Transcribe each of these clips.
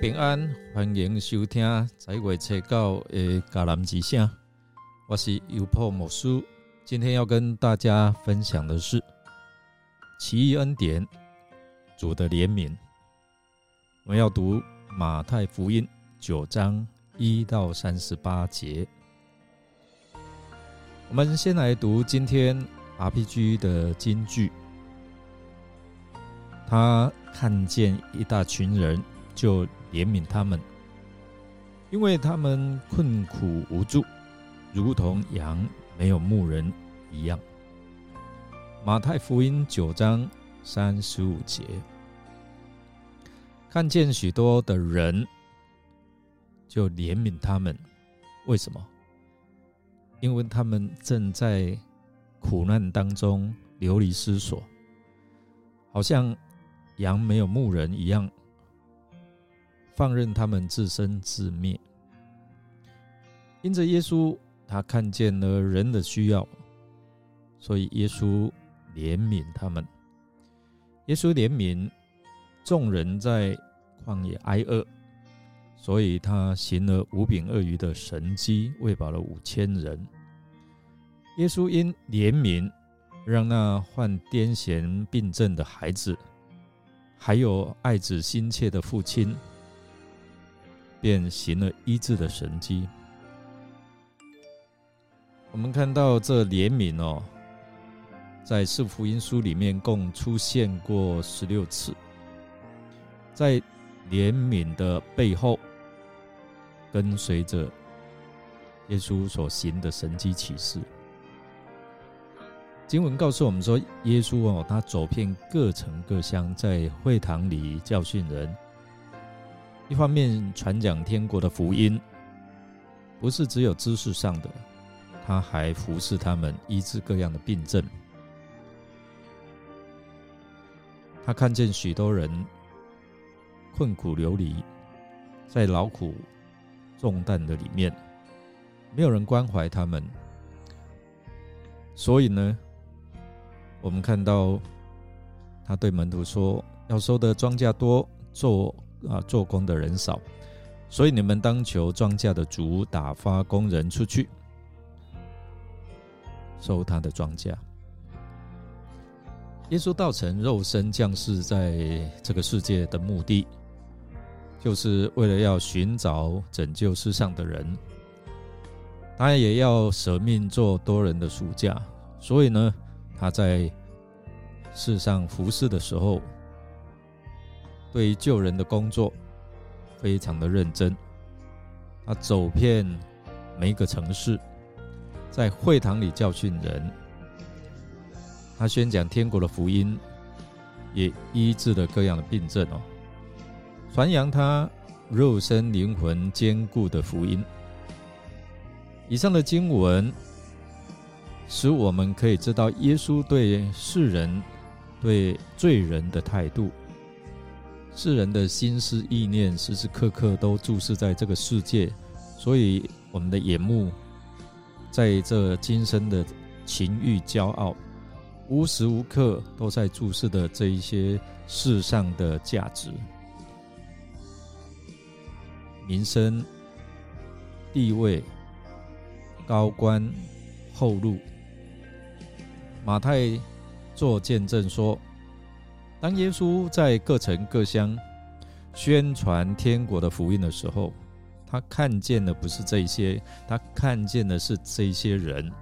平安，欢迎收听在月初九的迦南之声。我是优破牧师，今天要跟大家分享的是奇异恩典主的怜悯。我们要读马太福音九章一到三十八节。我们先来读今天 RPG 的金句。他看见一大群人。就怜悯他们，因为他们困苦无助，如同羊没有牧人一样。马太福音九章三十五节，看见许多的人，就怜悯他们。为什么？因为他们正在苦难当中流离失所，好像羊没有牧人一样。放任他们自生自灭，因着耶稣，他看见了人的需要，所以耶稣怜悯他们。耶稣怜悯众人在旷野挨饿，所以他行了五饼二鱼的神迹，喂饱了五千人。耶稣因怜悯，让那患癫痫病症的孩子，还有爱子心切的父亲。便行了医治的神迹。我们看到这怜悯哦，在四福音书里面共出现过十六次。在怜悯的背后，跟随着耶稣所行的神迹启示。经文告诉我们说，耶稣哦，他走遍各城各乡，在会堂里教训人。一方面传讲天国的福音，不是只有知识上的，他还服侍他们医治各样的病症。他看见许多人困苦流离，在劳苦重担的里面，没有人关怀他们，所以呢，我们看到他对门徒说：“要收的庄稼多，做。”啊，做工的人少，所以你们当求庄稼的主打发工人出去收他的庄稼。耶稣道成肉身降世在这个世界的目的，就是为了要寻找拯救世上的人，他也要舍命做多人的暑假。所以呢，他在世上服侍的时候。对于救人的工作非常的认真，他走遍每一个城市，在会堂里教训人，他宣讲天国的福音，也医治了各样的病症哦，传扬他肉身灵魂坚固的福音。以上的经文使我们可以知道耶稣对世人、对罪人的态度。世人的心思意念时时刻刻都注视在这个世界，所以我们的眼目在这今生的情欲、骄傲，无时无刻都在注视的这一些世上的价值、民生、地位、高官厚禄。马太做见证说。当耶稣在各城各乡宣传天国的福音的时候，他看见的不是这些，他看见的是这些人，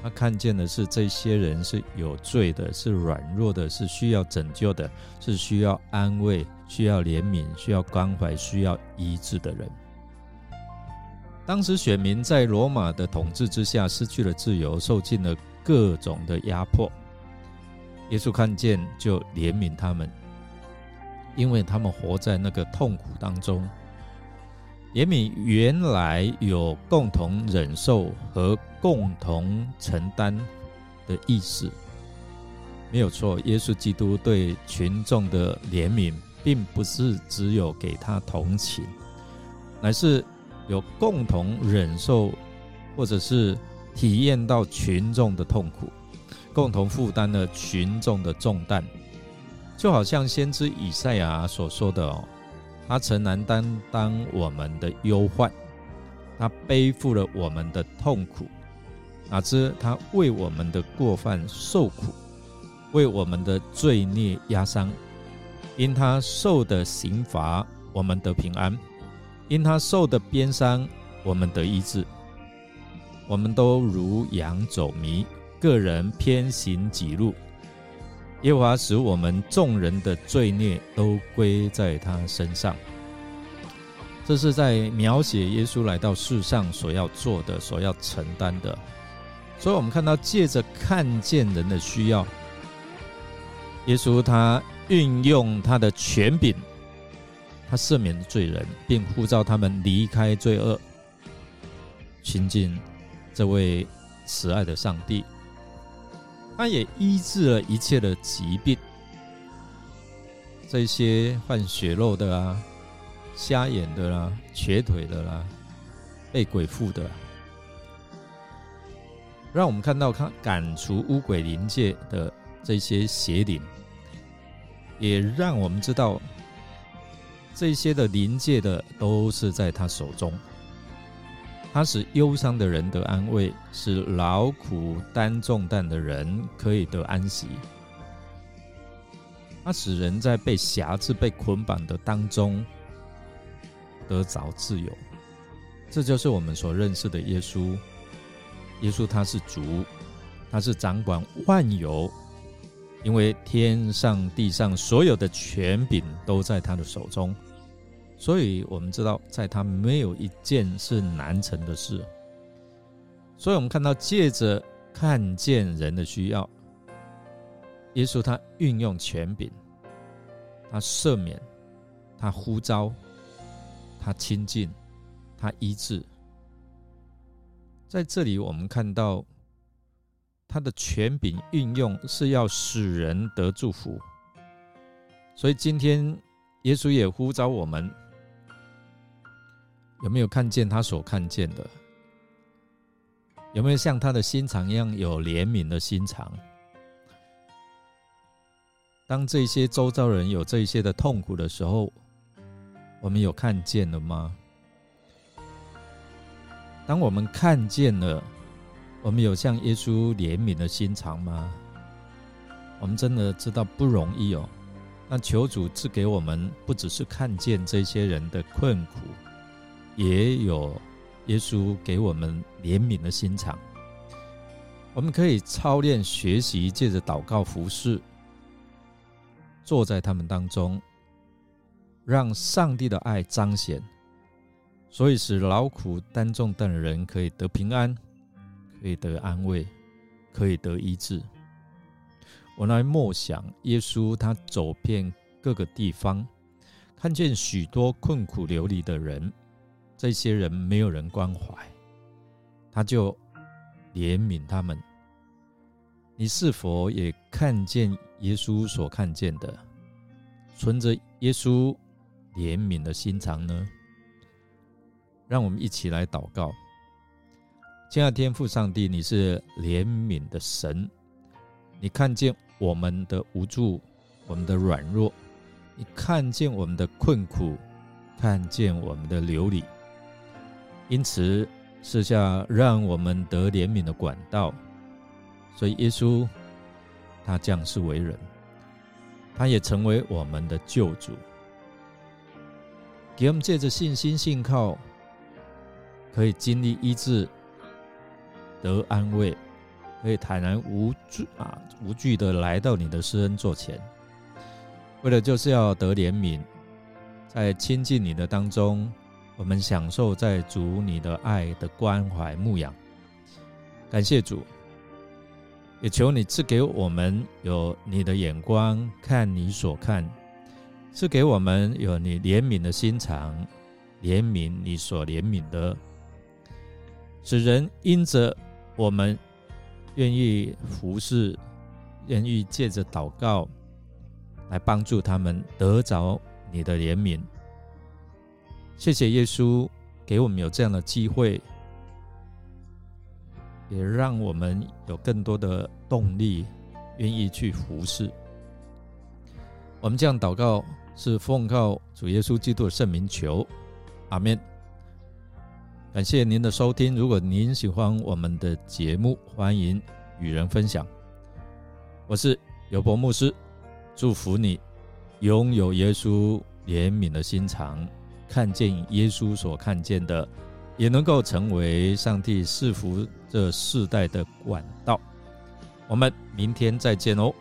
他看见的是这些人是有罪的，是软弱的，是需要拯救的，是需要安慰、需要怜悯、需要关怀、需要医治的人。当时选民在罗马的统治之下失去了自由，受尽了各种的压迫。耶稣看见就怜悯他们，因为他们活在那个痛苦当中。怜悯原来有共同忍受和共同承担的意思，没有错。耶稣基督对群众的怜悯，并不是只有给他同情，乃是有共同忍受，或者是体验到群众的痛苦。共同负担了群众的重担，就好像先知以赛亚所说的：“哦，他曾难担当我们的忧患，他背负了我们的痛苦，哪知他为我们的过犯受苦，为我们的罪孽压伤。因他受的刑罚，我们得平安；因他受的鞭伤，我们得医治。我们都如羊走迷，个人偏行己路。耶和华使我们众人的罪孽都归在他身上。这是在描写耶稣来到世上所要做的、所要承担的。所以，我们看到借着看见人的需要，耶稣他运用他的权柄，他赦免罪人，并呼召他们离开罪恶，亲近这位慈爱的上帝。他也医治了一切的疾病，这些患血肉的啊、瞎眼的啦、瘸腿的啦、被鬼附的，让我们看到他赶除污鬼灵界的这些邪灵，也让我们知道这些的灵界的都是在他手中。他使忧伤的人得安慰，使劳苦担重担的人可以得安息。他使人在被辖制、被捆绑的当中得着自由。这就是我们所认识的耶稣。耶稣他是主，他是掌管万有，因为天上地上所有的权柄都在他的手中。所以，我们知道，在他没有一件是难成的事。所以，我们看到，借着看见人的需要，耶稣他运用权柄，他赦免，他呼召，他亲近，他医治。在这里，我们看到他的权柄运用是要使人得祝福。所以，今天耶稣也呼召我们。有没有看见他所看见的？有没有像他的心肠一样有怜悯的心肠？当这些周遭人有这些的痛苦的时候，我们有看见了吗？当我们看见了，我们有像耶稣怜悯的心肠吗？我们真的知道不容易哦。那求主赐给我们，不只是看见这些人的困苦。也有耶稣给我们怜悯的心肠，我们可以操练学习，借着祷告服侍，坐在他们当中，让上帝的爱彰显，所以使劳苦担重担的人可以得平安，可以得安慰，可以得医治。我来默想耶稣，他走遍各个地方，看见许多困苦流离的人。这些人没有人关怀，他就怜悯他们。你是否也看见耶稣所看见的，存着耶稣怜悯的心肠呢？让我们一起来祷告。亲爱的天父上帝，你是怜悯的神，你看见我们的无助，我们的软弱，你看见我们的困苦，看见我们的流离。因此，设下让我们得怜悯的管道。所以，耶稣他降世为人，他也成为我们的救主，给我们借着信心信靠，可以经历医治，得安慰，可以坦然无惧啊无惧的来到你的施恩座前，为了就是要得怜悯，在亲近你的当中。我们享受在主你的爱的关怀牧养，感谢主，也求你赐给我们有你的眼光看你所看，赐给我们有你怜悯的心肠，怜悯你所怜悯的，使人因着我们愿意服侍，愿意借着祷告来帮助他们得着你的怜悯。谢谢耶稣给我们有这样的机会，也让我们有更多的动力，愿意去服侍。我们这样祷告，是奉靠主耶稣基督的圣名求，阿门。感谢您的收听，如果您喜欢我们的节目，欢迎与人分享。我是尤伯牧师，祝福你拥有耶稣怜悯的心肠，看见耶稣所看见的，也能够成为上帝赐福这世代的管道。我们明天再见哦。